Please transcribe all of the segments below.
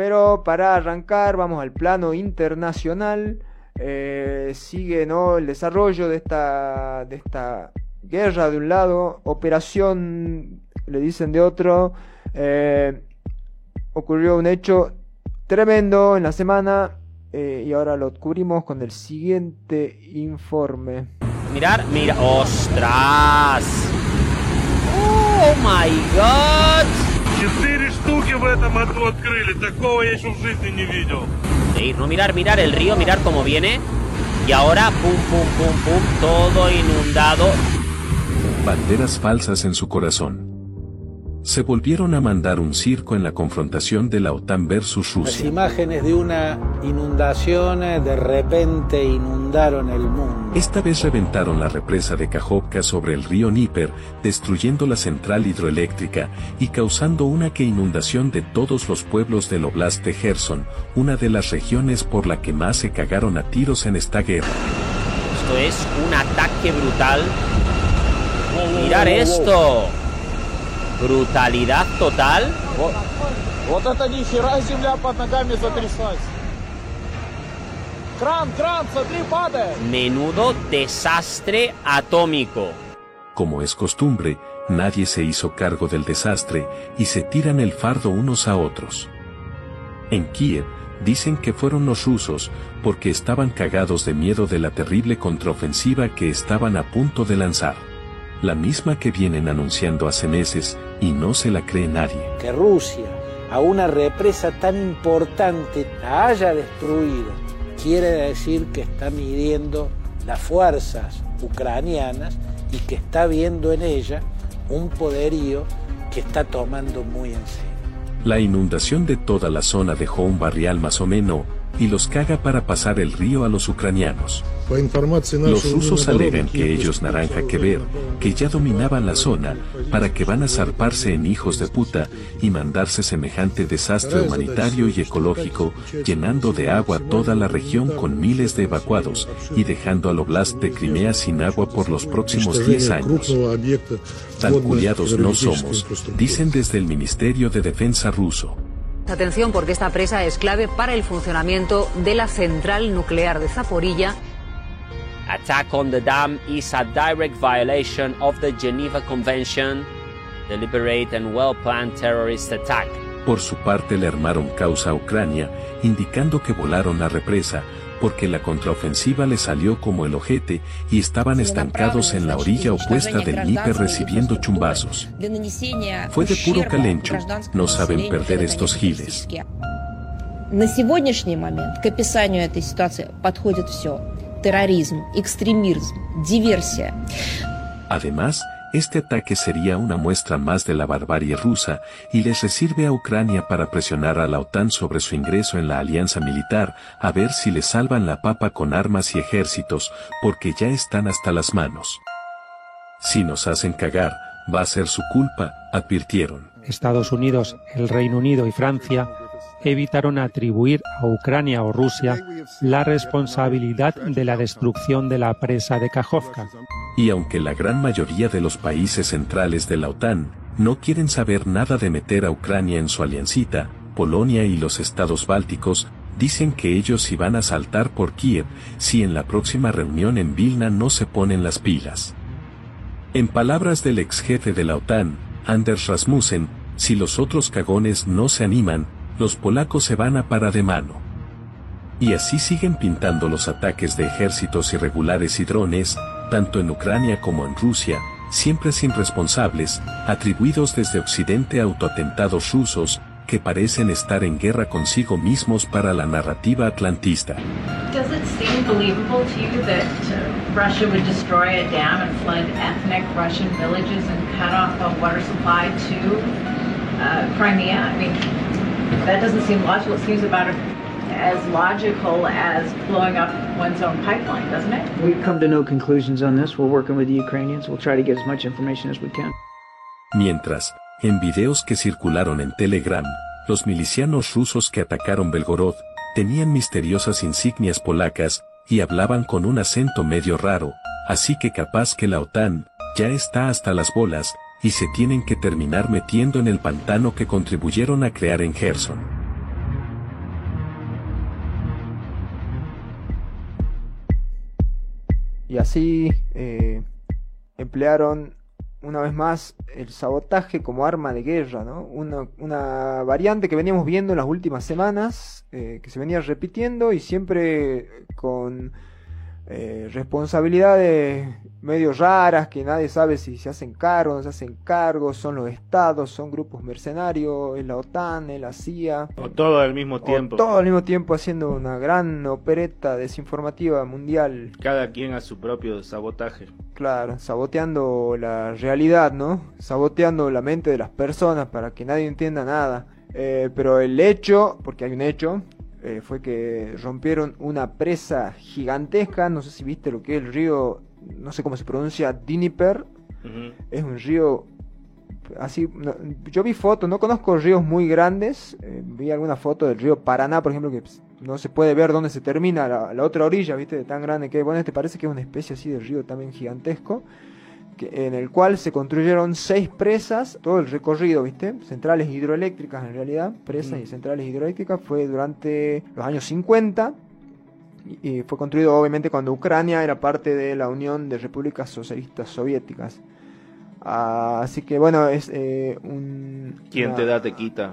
Pero para arrancar, vamos al plano internacional. Eh, sigue ¿no? el desarrollo de esta, de esta guerra de un lado, operación, le dicen de otro. Eh, ocurrió un hecho tremendo en la semana eh, y ahora lo cubrimos con el siguiente informe. Mirar, mira, ostras. Oh my god. Четыре штуки в этом аду открыли. Такого я еще в жизни не видел. Sí, no mirar, mirar el río, mirar cómo viene. Y ahora, pum, pum, pum, pum, todo inundado. Banderas falsas en su corazón. Se volvieron a mandar un circo en la confrontación de la OTAN versus Las Rusia. imágenes de una inundación eh, de repente inundaron el mundo. Esta vez reventaron la represa de Kajovka sobre el río Níper, destruyendo la central hidroeléctrica y causando una que inundación de todos los pueblos del Oblast de Gerson, una de las regiones por la que más se cagaron a tiros en esta guerra. Esto es un ataque brutal. Mirar esto. Brutalidad total. Вот это ни хера земля под ногами затряслась. Кран, кран, смотри, падает. Menudo desastre atómico. Como es costumbre, nadie se hizo cargo del desastre y se tiran el fardo unos a otros. En Kiev, dicen que fueron los rusos, porque estaban cagados de miedo de la terrible contraofensiva que estaban a punto de lanzar. La misma que vienen anunciando hace meses y no se la cree nadie. Que Rusia, a una represa tan importante, la haya destruido, quiere decir que está midiendo las fuerzas ucranianas y que está viendo en ella un poderío que está tomando muy en serio. La inundación de toda la zona dejó un barrial más o menos y los caga para pasar el río a los ucranianos. Los rusos alegan que ellos naranja que ver, que ya dominaban la zona, para que van a zarparse en hijos de puta y mandarse semejante desastre humanitario y ecológico, llenando de agua toda la región con miles de evacuados y dejando al oblast de Crimea sin agua por los próximos 10 años. Tan culiados no somos, dicen desde el Ministerio de Defensa ruso. Atención porque esta presa es clave para el funcionamiento de la central nuclear de Zaporilla. Attack on the dam is a direct violation of the Geneva Convention, deliberate and well-planned terrorist attack. Por su parte le armaron causa a Ucrania, indicando que volaron la represa, porque la contraofensiva le salió como el ojete y estaban estancados en la orilla opuesta del Níper recibiendo chumbazos. Fue de puro calencho, no saben perder estos giles. На сегодняшний момент к описанию этой ситуации подходит все. Терроризм, экстремизм, диверсия. Además, este ataque sería una muestra más de la barbarie rusa y les sirve a Ucrania para presionar a la OTAN sobre su ingreso en la alianza militar, a ver si le salvan la papa con armas y ejércitos, porque ya están hasta las manos. Si nos hacen cagar, va a ser su culpa, advirtieron. Estados Unidos, el Reino Unido y Francia evitaron atribuir a Ucrania o Rusia la responsabilidad de la destrucción de la presa de Kajovka. Y aunque la gran mayoría de los países centrales de la OTAN no quieren saber nada de meter a Ucrania en su aliancita, Polonia y los estados bálticos dicen que ellos iban a saltar por Kiev si en la próxima reunión en Vilna no se ponen las pilas. En palabras del ex jefe de la OTAN, Anders Rasmussen, si los otros cagones no se animan, los polacos se van a para de mano. Y así siguen pintando los ataques de ejércitos irregulares y drones, tanto en Ucrania como en Rusia, siempre sin responsables, atribuidos desde Occidente a autoatentados rusos, que parecen estar en guerra consigo mismos para la narrativa atlantista. Does it seem believable to you that uh, Russia would destroy a dam and flood ethnic Russian villages and cut off the water supply to uh, Crimea? That doesn't seem logical. It seems about as logical as blowing up one's own pipeline, doesn't it? We've come to no conclusions on this. We're working with the Ukrainians. We'll try to get as much information as we can. Mientras, en videos que circularon en Telegram, los milicianos rusos que atacaron Belgorod tenían misteriosas insignias polacas y hablaban con un acento medio raro, así que capaz que la OTAN ya está hasta las bolas y se tienen que terminar metiendo en el pantano que contribuyeron a crear en Gerson. Y así eh, emplearon una vez más el sabotaje como arma de guerra, ¿no? una, una, variante que veníamos viendo en las últimas semanas, eh, que se venía repitiendo y siempre con eh, responsabilidades medio raras que nadie sabe si se hacen cargos, no se hacen cargos, son los estados, son grupos mercenarios, es la OTAN, es la CIA. O todo al mismo tiempo. O todo al mismo tiempo haciendo una gran opereta desinformativa mundial. Cada quien a su propio sabotaje. Claro, saboteando la realidad, ¿no? Saboteando la mente de las personas para que nadie entienda nada. Eh, pero el hecho, porque hay un hecho, eh, fue que rompieron una presa gigantesca, no sé si viste lo que es el río, no sé cómo se pronuncia, Diniper, es un río así, yo vi fotos, no conozco ríos muy grandes, eh, vi alguna foto del río Paraná, por ejemplo, que no se puede ver dónde se termina la, la otra orilla, viste, de tan grande que, bueno, este parece que es una especie así de río también gigantesco en el cual se construyeron seis presas, todo el recorrido, ¿viste? Centrales hidroeléctricas en realidad, presas y mm. centrales hidroeléctricas, fue durante los años 50 y fue construido obviamente cuando Ucrania era parte de la Unión de Repúblicas Socialistas Soviéticas. Ah, así que bueno, es eh, un... ¿Quién te da, te quita?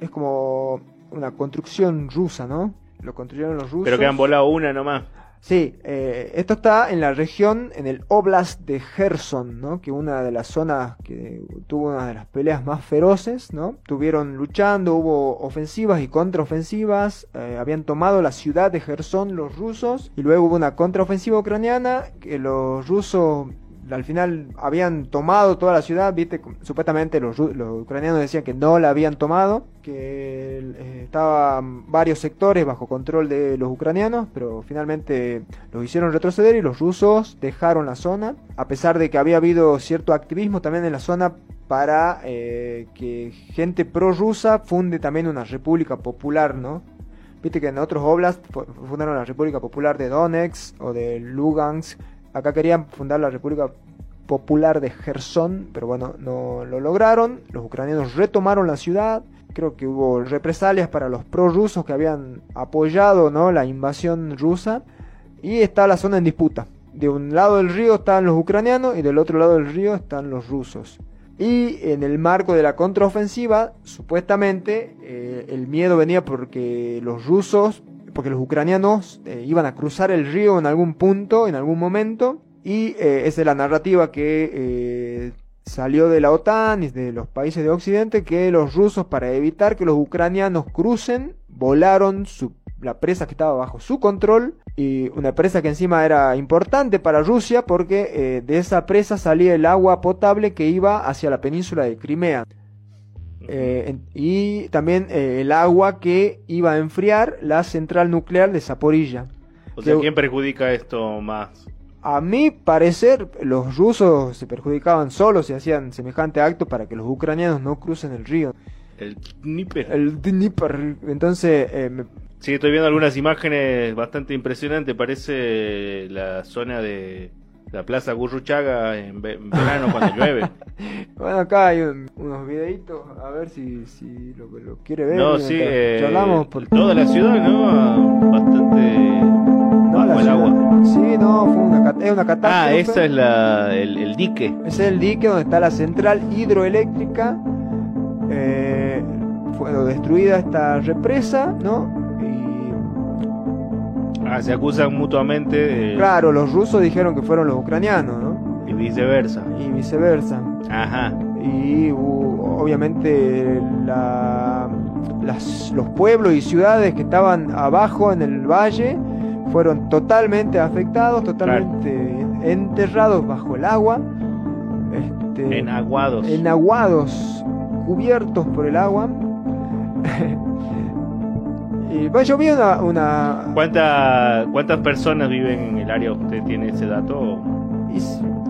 Es como una construcción rusa, ¿no? Lo construyeron los rusos. Pero que han volado una nomás. Sí, eh, esto está en la región, en el Oblast de Gerson, ¿no? Que una de las zonas que tuvo una de las peleas más feroces, ¿no? Tuvieron luchando, hubo ofensivas y contraofensivas, eh, habían tomado la ciudad de Gerson los rusos y luego hubo una contraofensiva ucraniana que los rusos al final habían tomado toda la ciudad, viste, supuestamente los, ucranianos decían que no la habían tomado, que eh, estaban varios sectores bajo control de los ucranianos, pero finalmente los hicieron retroceder y los rusos dejaron la zona, a pesar de que había habido cierto activismo también en la zona para eh, que gente prorrusa funde también una república popular, ¿no? Viste que en otros oblasts fundaron la República Popular de Donetsk o de Lugansk, Acá querían fundar la República Popular de Gerson, pero bueno, no lo lograron. Los ucranianos retomaron la ciudad. Creo que hubo represalias para los prorrusos que habían apoyado ¿no? la invasión rusa. Y está la zona en disputa. De un lado del río están los ucranianos y del otro lado del río están los rusos. Y en el marco de la contraofensiva, supuestamente, eh, el miedo venía porque los rusos porque los ucranianos eh, iban a cruzar el río en algún punto, en algún momento, y eh, esa es la narrativa que eh, salió de la OTAN y de los países de Occidente, que los rusos, para evitar que los ucranianos crucen, volaron la presa que estaba bajo su control, y una presa que encima era importante para Rusia, porque de esa presa salía el agua potable que iba hacia la península de Crimea. Eh, y también eh, el agua que iba a enfriar la central nuclear de Zaporilla. O sea, ¿quién perjudica esto más? A mi parecer, los rusos se perjudicaban solos y hacían semejante acto para que los ucranianos no crucen el río. El Dnieper. El Dnieper. Entonces, eh, Sí, estoy viendo algunas imágenes bastante impresionantes. Parece la zona de la Plaza Gurruchaga en, verano cuando llueve. Bueno, acá hay unos videitos, a ver si, si lo, lo quiere ver. No, sí, eh, por... toda la ciudad, ¿no? Bastante... No, la el agua. Sí, no, fue una, es una catástrofe. Ah, ese es la, el, el, dique. Ese es el dique donde está la central hidroeléctrica. Eh, fue destruida esta represa, ¿no? Ah, se acusan mutuamente. Claro, los rusos dijeron que fueron los ucranianos, ¿no? Y viceversa. Y viceversa. Ajá. Y obviamente los pueblos y ciudades que estaban abajo en el valle fueron totalmente afectados, totalmente enterrados bajo el agua. Este, enaguados. Enaguados, cubiertos por el agua. Y bueno, yo vi una... ¿Cuántas personas viven en el área? ¿Usted tiene ese dato?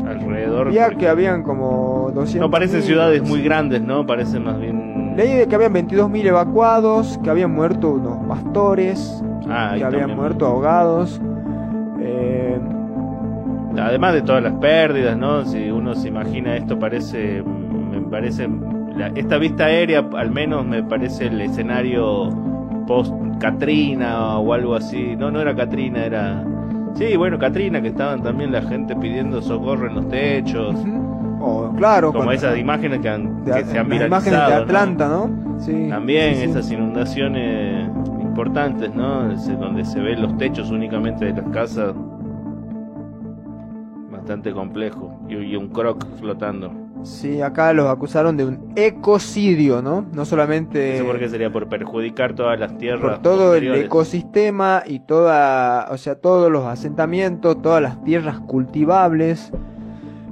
Alrededor. Ya que habían como 200. No parecen ciudades muy grandes, ¿no? Parecen más bien. Leí de que habían 22.000 evacuados, que habían muerto unos pastores, ah, que habían muerto ahogados. Eh, Además de todas las pérdidas, ¿no? Si uno se imagina esto, parece. Me parece. esta vista aérea, al menos, me parece el escenario post Katrina o algo así. No, no era Katrina, era Sí, bueno, Katrina, que estaban también la gente pidiendo socorro en los techos. O, claro, Como cuando- esas imágenes que, han, de- que se han las imágenes de viralizado. ¿no? Atlanta, ¿no? Sí. También sí, sí. esas inundaciones importantes, ¿no? Ese- donde se ven los techos únicamente de las casas. Bastante complejo. Y, y un croc flotando. Sí, acá los acusaron de un ecocidio, ¿no? No solamente ¿Eso por qué sería? Por perjudicar todas las tierras. por todo el ecosistema y toda, o sea, todos los asentamientos, todas las tierras cultivables.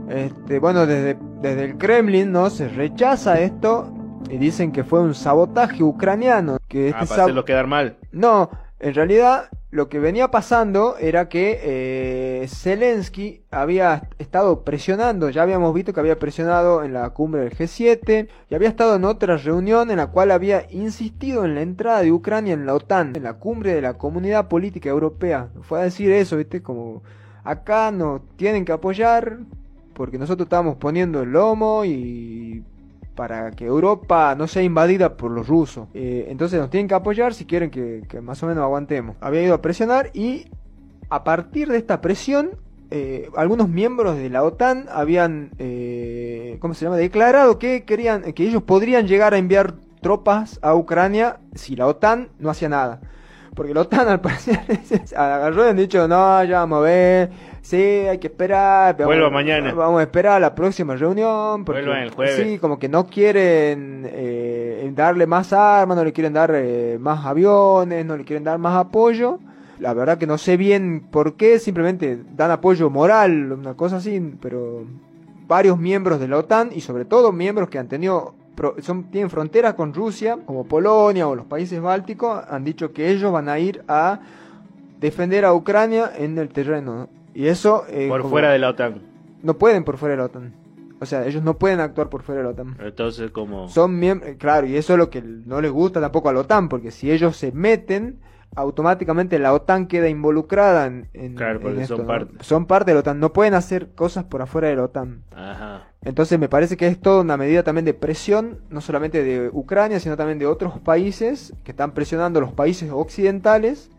Este, bueno, desde, desde el Kremlin, ¿no? Se rechaza esto y dicen que fue un sabotaje ucraniano. Que Ah, este para sab- hacerlo quedar mal. No, en realidad lo que venía pasando era que eh, Zelensky había estado presionando, ya habíamos visto que había presionado en la cumbre del G7 y había estado en otra reunión en la cual había insistido en la entrada de Ucrania en la OTAN, en la cumbre de la Comunidad Política Europea. Fue a decir eso, ¿viste? Como acá nos tienen que apoyar porque nosotros estamos poniendo el lomo y para que Europa no sea invadida por los rusos. Eh, entonces nos tienen que apoyar si quieren que, más o menos aguantemos. Había ido a presionar y a partir de esta presión, eh, algunos miembros de la OTAN habían, eh, ¿cómo se llama?, declarado que querían, que ellos podrían llegar a enviar tropas a Ucrania si la OTAN no hacía nada. Porque la OTAN al parecer agarró y han dicho, no, ya vamos a ver, sí, hay que esperar. vamos- Vuelva mañana. Vamos a esperar a la próxima reunión. Porque, Vuelvan el jueves. Sí, como que no quieren eh, darle más armas, no le quieren dar eh, más aviones, no le quieren dar más apoyo. La verdad que no sé bien por qué, simplemente dan apoyo moral, una cosa así, pero varios miembros de la OTAN y sobre todo miembros que han tenido son, tienen frontera con Rusia, como Polonia o los países bálticos, han dicho que ellos van a ir a defender a Ucrania en el terreno. Y eso... eh, Por como- fuera de la OTAN. No pueden por fuera de la OTAN. O sea, ellos no pueden actuar por fuera de la OTAN. Entonces, como. Son miembros, claro, y eso es lo que no les gusta tampoco a la OTAN, porque si ellos se meten, automáticamente la OTAN queda involucrada en, en- Claro, porque en esto, son ¿no? parte. Son parte de la OTAN, no pueden hacer cosas por afuera de la OTAN. Ajá. Entonces me parece que es toda una medida también de presión, no solamente de Ucrania, sino también de otros países que están presionando a los países occidentales,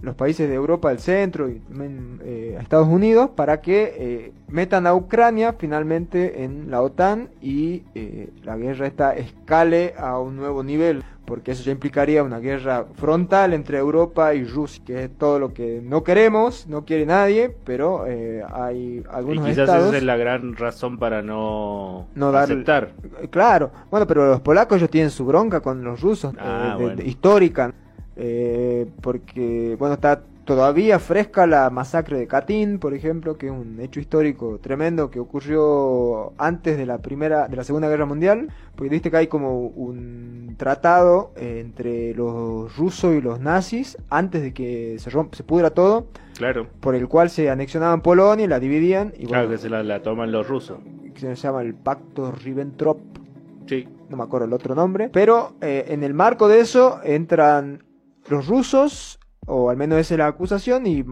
los países de Europa del centro y eh, a Estados Unidos, para que eh, metan a Ucrania finalmente en la OTAN y eh, la guerra esta escale a un nuevo nivel, porque eso ya implicaría una guerra frontal entre Europa y Rusia, que es todo lo que no queremos, no quiere nadie, pero eh, hay Y algunos quizás estados... esa es la gran razón para no, No dar- aceptar. Claro, bueno, pero los polacos ellos tienen su bronca con los rusos, Ah, eh, bueno. histórica, eh, porque, bueno, está todavía fresca la masacre de Katyn, por ejemplo, que es un hecho histórico tremendo que ocurrió antes de la primera, de la Segunda Guerra Mundial, porque viste que hay como un tratado entre los rusos y los nazis antes de que se romp- se pudra todo, Claro. por el cual se anexionaban Polonia y la dividían y Claro bueno, que se la, la toman los rusos. que se llama el Pacto Ribbentrop Sí. no me acuerdo el otro nombre, pero eh, en el marco de eso entran los rusos, o al menos esa es la acusación, y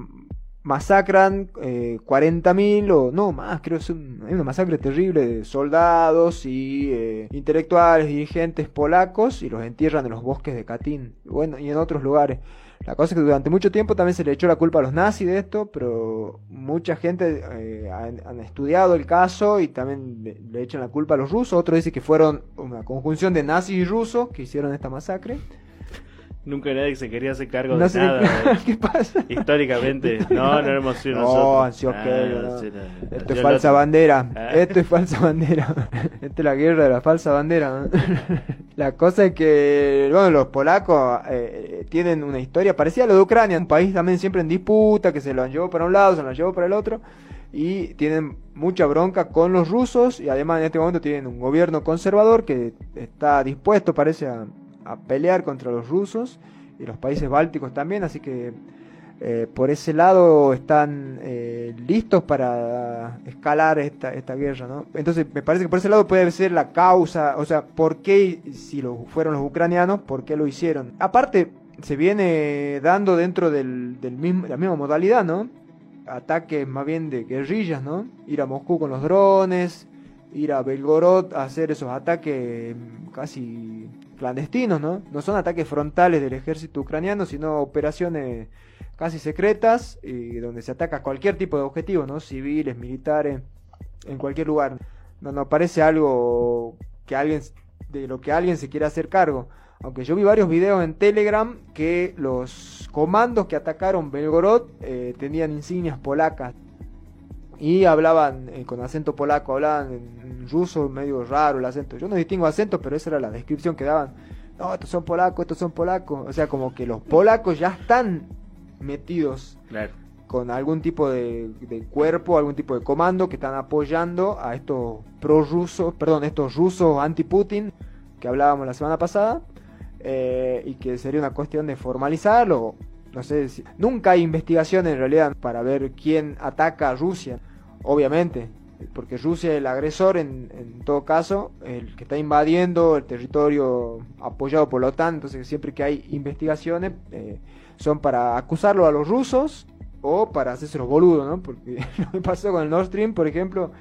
masacran eh, 40.000 o no más, creo que es un- una masacre terrible de soldados y eh, intelectuales, dirigentes polacos y los entierran en los bosques de Katyn, bueno, y en otros lugares. La cosa es que durante mucho tiempo también se le echó la culpa a los nazis de esto, pero mucha gente eh, han, han estudiado el caso y también le, le echan la culpa a los rusos. Otros dicen que fueron una conjunción de nazis y rusos que hicieron esta masacre. Nunca nadie se quería hacer cargo No de nada. eh. qué pasa. Históricamente. No, no hemos sido No, nosotros. Ah, no. no. Esto es falsa lo- bandera. Ah. Esto es falsa bandera. Esta es la guerra de la falsa bandera. La cosa es que, bueno, los polacos eh, tienen una historia parecida a la de Ucrania, un país también siempre en disputa, que se lo han llevado para un lado, se lo han llevado para el otro, y tienen mucha bronca con los rusos, y además en este momento tienen un gobierno conservador que está dispuesto, parece, a, a pelear contra los rusos, y los países bálticos también, así que eh, por ese lado están eh, listos para escalar esta, esta guerra, ¿no? Entonces me parece que por ese lado puede ser la causa, o sea, ¿por qué si lo fueron los ucranianos, por qué lo hicieron? Aparte, se viene dando dentro del, del mismo, la misma modalidad, ¿no? Ataques más bien de guerrillas, ¿no? Ir a Moscú con los drones, ir a Belgorod a hacer esos ataques casi clandestinos, ¿no? No son ataques frontales del ejército ucraniano, sino operaciones casi secretas y donde se ataca cualquier tipo de objetivo, ¿no? Civiles, militares, en cualquier lugar. No nos parece algo que alguien de lo que alguien se quiera hacer cargo. Aunque yo vi varios videos en Telegram que los comandos que atacaron Belgorod eh, tenían insignias polacas y hablaban eh, con acento polaco, hablaban en ruso medio raro el acento. Yo no distingo acento, pero esa era la descripción que daban. No, estos son polacos, estos son polacos. O sea, como que los polacos ya están metidos con algún tipo de, cuerpo, algún tipo de comando que están apoyando a estos pro-rusos, perdón, estos rusos anti-Putin que hablábamos la semana pasada. Eh, y que sería una cuestión de formalizarlo. No sé, si, nunca hay investigación en realidad para ver quién ataca a Rusia obviamente, porque Rusia es el agresor en, en, todo caso, el que está invadiendo el territorio apoyado por la OTAN, entonces siempre que hay investigaciones eh, son para acusarlo a los rusos o para hacerse los boludos, ¿no? Porque lo que pasó con el Nord Stream, por ejemplo,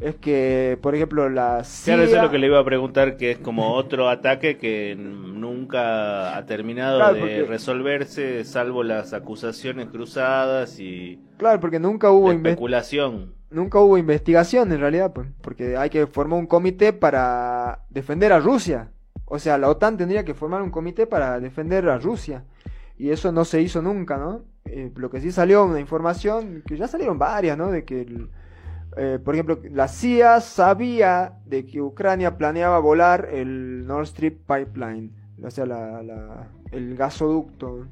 es que, por ejemplo, la CIA... Claro, eso es lo que le iba a preguntar, que es como otro ataque que nunca ha terminado de resolverse, salvo las acusaciones cruzadas y... Claro, porque nunca hubo especulación nunca hubo investigación en realidad, pues, porque hay que formar un comité para defender a Rusia. O sea, la OTAN tendría que formar un comité para defender a Rusia. Y eso no se hizo nunca, ¿no? Eh, lo que sí salió una información, que ya salieron varias, ¿no? De que, eh, por ejemplo, la CIA sabía de que Ucrania planeaba volar el Nord Stream Pipeline, o sea, el gasoducto.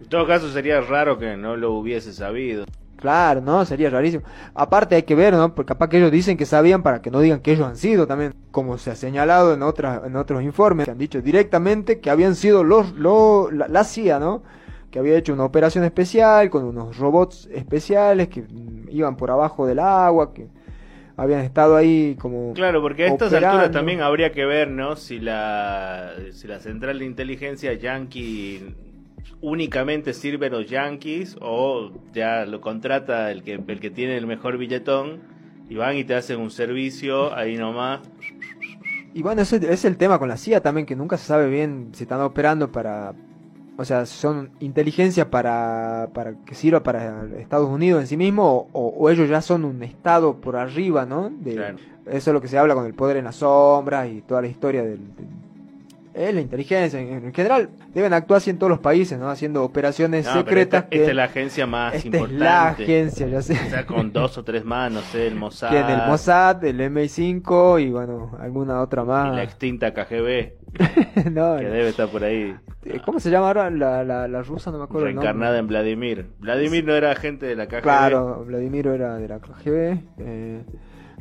En todo caso sería raro que no lo hubiese sabido. Claro, ¿no? Sería rarísimo. Aparte hay que ver, ¿no? Porque capaz que ellos dicen que sabían para que no digan que ellos han sido también. Como se ha señalado en, otras, en otros informes, han dicho directamente que habían sido los, la, CIA, ¿no? Que había hecho una operación especial con unos robots especiales que iban por abajo del agua, que habían estado ahí como... Claro, porque a estas alturas también habría que ver, ¿no? Si la, si la central de inteligencia yankee únicamente sirven los Yankees o ya lo contrata el que, el que tiene el mejor billetón y van y te hacen un servicio ahí nomás. Y bueno, ese es el tema con la CIA también, que nunca se sabe bien si están operando para... O sea, son inteligencia para, para que sirva para Estados Unidos en sí mismo o, ellos ya son un estado por arriba, ¿no? De, Eso es lo que se habla con el poder en las sombras y toda la historia del es la inteligencia. En general, deben actuar así en todos los países, ¿no? Haciendo operaciones secretas. Esta, es la agencia más esta importante. Es la agencia, ya sé. O sea, con dos o tres manos, ¿eh? el Mossad. Que el Mossad, el MI5 y bueno, alguna otra más. Y la extinta KGB. no, que debe estar por ahí. Eh, ¿Cómo se llama ahora la, la, la rusa? No me acuerdo. Reencarnada en Vladimir. Vladimir no era agente de la KGB. Claro, Vladimir era de la KGB. Eh,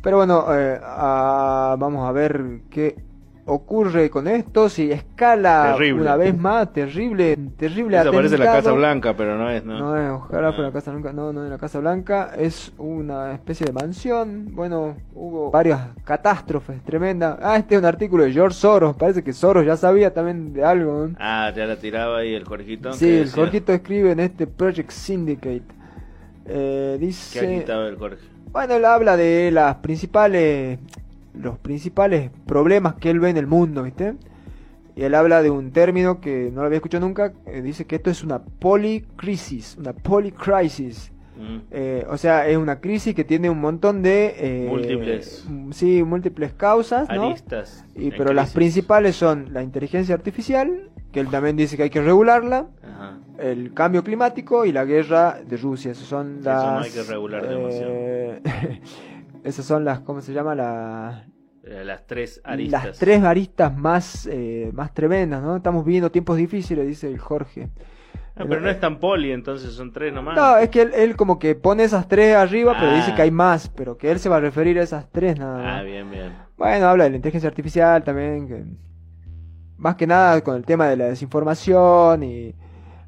pero bueno, eh, ah, vamos a ver qué ocurre con esto, si escala una vez más, terrible, terrible Eso parece la Casa Blanca, pero no es, ¿no? No es, ojalá fuera la Casa Blanca, no, no es la Casa Blanca, es una especie de mansión, bueno, hubo varias catástrofes tremendas. Ah, este es un artículo de George Soros, parece que Soros ya sabía también de algo. Ah, ya la tiraba ahí el Jorgito. Sí, el Jorgito escribe en este Project Syndicate. Eh, dice... ¿Qué ha el Jorge? Bueno, él habla de las principales los principales problemas que él ve en el mundo, ¿viste? Y él habla de un término que no lo había escuchado nunca, eh, dice que esto es una policrisis, una polycrisis. Mm. Eh, o sea, es una crisis que tiene un montón de... Eh, múltiples. Sí, múltiples causas, ¿no? Aristas y, pero las principales son la inteligencia artificial, que él también dice que hay que regularla, el cambio climático y la guerra de Rusia. Esas son las... Eso no hay que regular demasiado. Esas son las, ¿cómo se llama? La, eh, las tres aristas. Las tres aristas más, eh, más tremendas, ¿no? Estamos viviendo tiempos difíciles, dice el Jorge. Ah, pero no es tan poli, entonces son tres nomás. No, es que él, como que pone esas tres arriba, pero dice ah. que hay más, pero que él se va a referir a esas tres nada más. Ah, bien, bien. Bueno, habla de la inteligencia artificial también, que más que nada con el tema de la desinformación y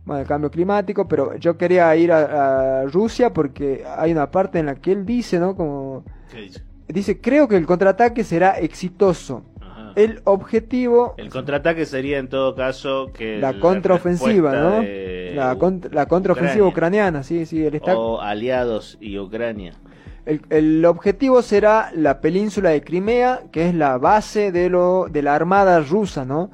bueno, el cambio climático, pero yo quería ir a, Rusia porque hay una parte en la que él dice, ¿no? Como dice? creo que el contraataque será exitoso. El objetivo... El contraataque sería en todo caso que... La contraofensiva, ¿no? La, la contraofensiva ucraniana, sí, sí. Él está... O aliados y Ucrania. El, el, objetivo será la península de Crimea, que es la base de, lo, de la armada rusa, ¿no?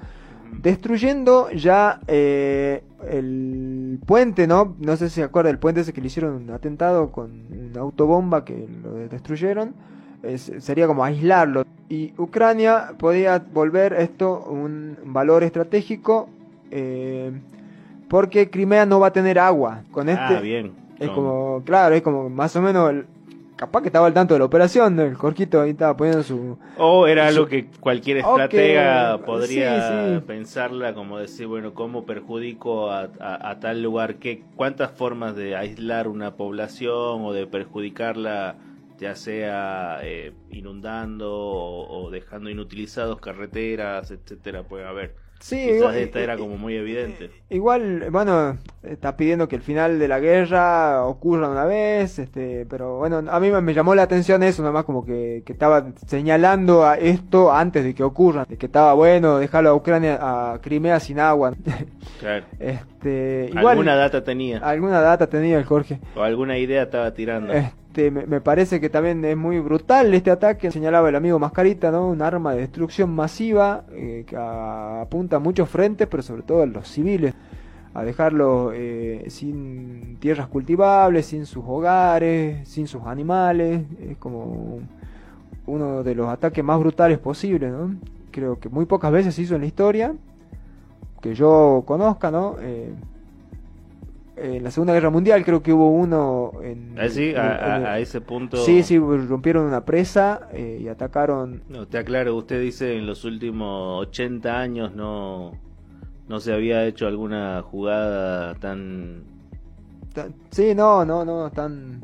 Destruyendo ya eh, el puente, ¿no? No sé si se acuerda del puente ese que le hicieron un atentado con una autobomba que lo destruyeron. Es- sería como aislarlo. Y Ucrania podía volver esto un valor estratégico eh, porque Crimea no va a tener agua. Con este, Ah, bien. es Con- como, claro, es como más o menos, el- capaz que estaba al tanto de la operación, el Corquito ahí estaba poniendo su... O era algo su- que cualquier estratega podría sí. pensarla como decir, bueno, ¿cómo perjudico a, a- a tal lugar? ¿Qué, ¿Cuántas formas de aislar una población o de perjudicarla, ya sea eh, inundando o, o dejando inutilizados carreteras, etcétera, puede haber? Sí, igual- esta era como muy evidente. Igual, bueno, está pidiendo que el final de la guerra ocurra una vez, este, pero bueno, a mí me, me llamó la atención eso, nomás como que, que estaba señalando a esto antes de que ocurra, de que estaba bueno dejarlo a Ucrania, a Crimea sin agua. Claro. Este, igual, Alguna data tenía, alguna data tenía el Jorge. o alguna idea estaba tirando. Este, me, me parece que también es muy brutal este ataque, señalaba el amigo Mascarita, ¿no? Un arma de destrucción masiva eh, que apunta a muchos frentes, pero sobre todo a los civiles, a dejarlos eh, sin tierras cultivables, sin sus hogares, sin sus animales, es como uno de los ataques más brutales posibles, ¿no? Creo que muy pocas veces se hizo en la historia, que yo conozca, ¿no? Eh, en la Segunda Guerra Mundial creo que hubo uno en... Ah, sí, en- a, en- a- a ese punto. Sí, sí, rompieron una presa eh, y atacaron... No, te aclaro, usted dice en los últimos 80 años no, no se había hecho alguna jugada tan tan- Sí, no, no, no, tan,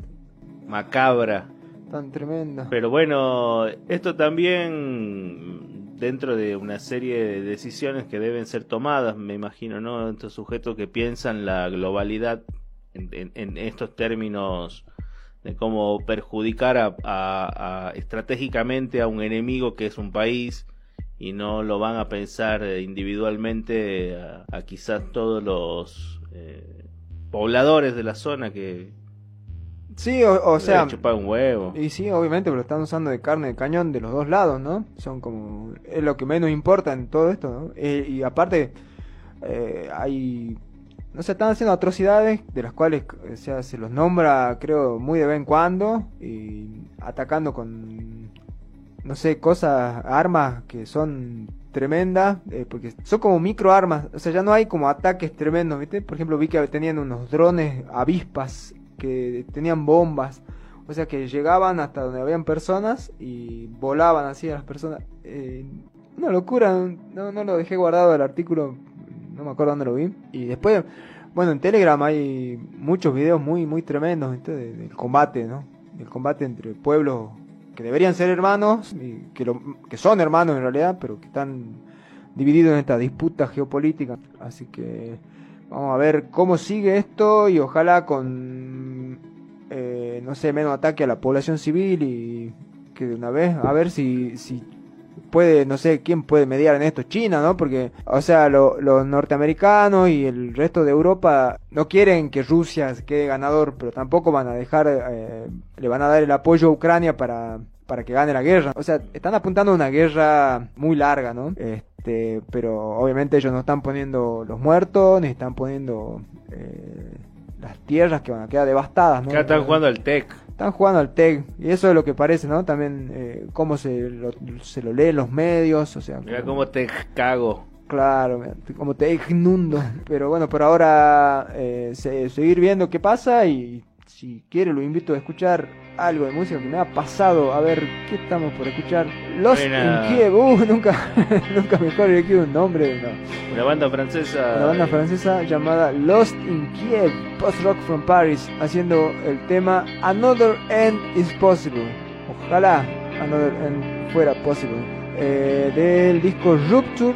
macabra. tan tremenda. Pero bueno, esto también dentro de una serie de decisiones que deben ser tomadas, me imagino, ¿no? Estos sujetos que piensan la globalidad en, en- en estos términos de cómo perjudicar a, a- estratégicamente a un enemigo que es un país y no lo van a pensar individualmente a, a quizás todos los eh, pobladores de la zona que Sí, o, o sea... un huevo. Y sí, obviamente, pero están usando de carne de cañón de los dos lados, ¿no? Son como... Es lo que menos importa en todo esto, ¿no? Eh, y aparte, eh, hay... No sé, están haciendo atrocidades de las cuales o sea, se los nombra, creo, muy de vez en cuando. Y atacando con... No sé, cosas, armas que son tremendas, eh, porque son como micro armas, o sea, ya no hay como ataques tremendos, ¿viste? Por ejemplo, vi que tenían unos drones avispas que tenían bombas, o sea, que llegaban hasta donde habían personas y volaban así a las personas. Eh, una locura, no, no lo dejé guardado el artículo, no me acuerdo dónde lo vi. Y después, bueno, en Telegram hay muchos videos muy, muy tremendos, de- del combate, ¿no? El combate entre pueblos que deberían ser hermanos, y que, lo, que son hermanos en realidad, pero que están divididos en esta disputa geopolítica. Así que vamos a ver cómo sigue esto y ojalá con, eh, no sé, menos ataque a la población civil y que de una vez, a ver si, si puede, no sé, quién puede mediar en esto, China, ¿no? Porque, o sea, lo- los norteamericanos y el resto de Europa no quieren que Rusia quede ganador, pero tampoco van a dejar, eh, le van a dar el apoyo a Ucrania para, para que gane la guerra. O sea, están apuntando a una guerra muy larga, ¿no? Este, pero obviamente ellos no están poniendo los muertos, ni están poniendo eh, las tierras que van a quedar devastadas, ¿no? Acá están jugando al TEC. Están jugando al TEC, y eso es lo que parece, ¿no? También eh, cómo se lo, se lo lee en los medios, o sea... Mira como- cómo te cago. Claro, como te inundo. Pero bueno, por ahora eh, se- seguir viendo qué pasa y si quiere lo invito a escuchar algo de música que me ha pasado. A ver, ¿qué estamos por escuchar? Lost Buena. in Kiev. Uh, nunca, nunca mejor elegí un nombre. no. Una banda francesa. Una banda francesa llamada Lost in Kiev, post-rock from Paris, haciendo el tema Another End is Possible. Ojalá Another End fuera possible. Eh, del disco Rupture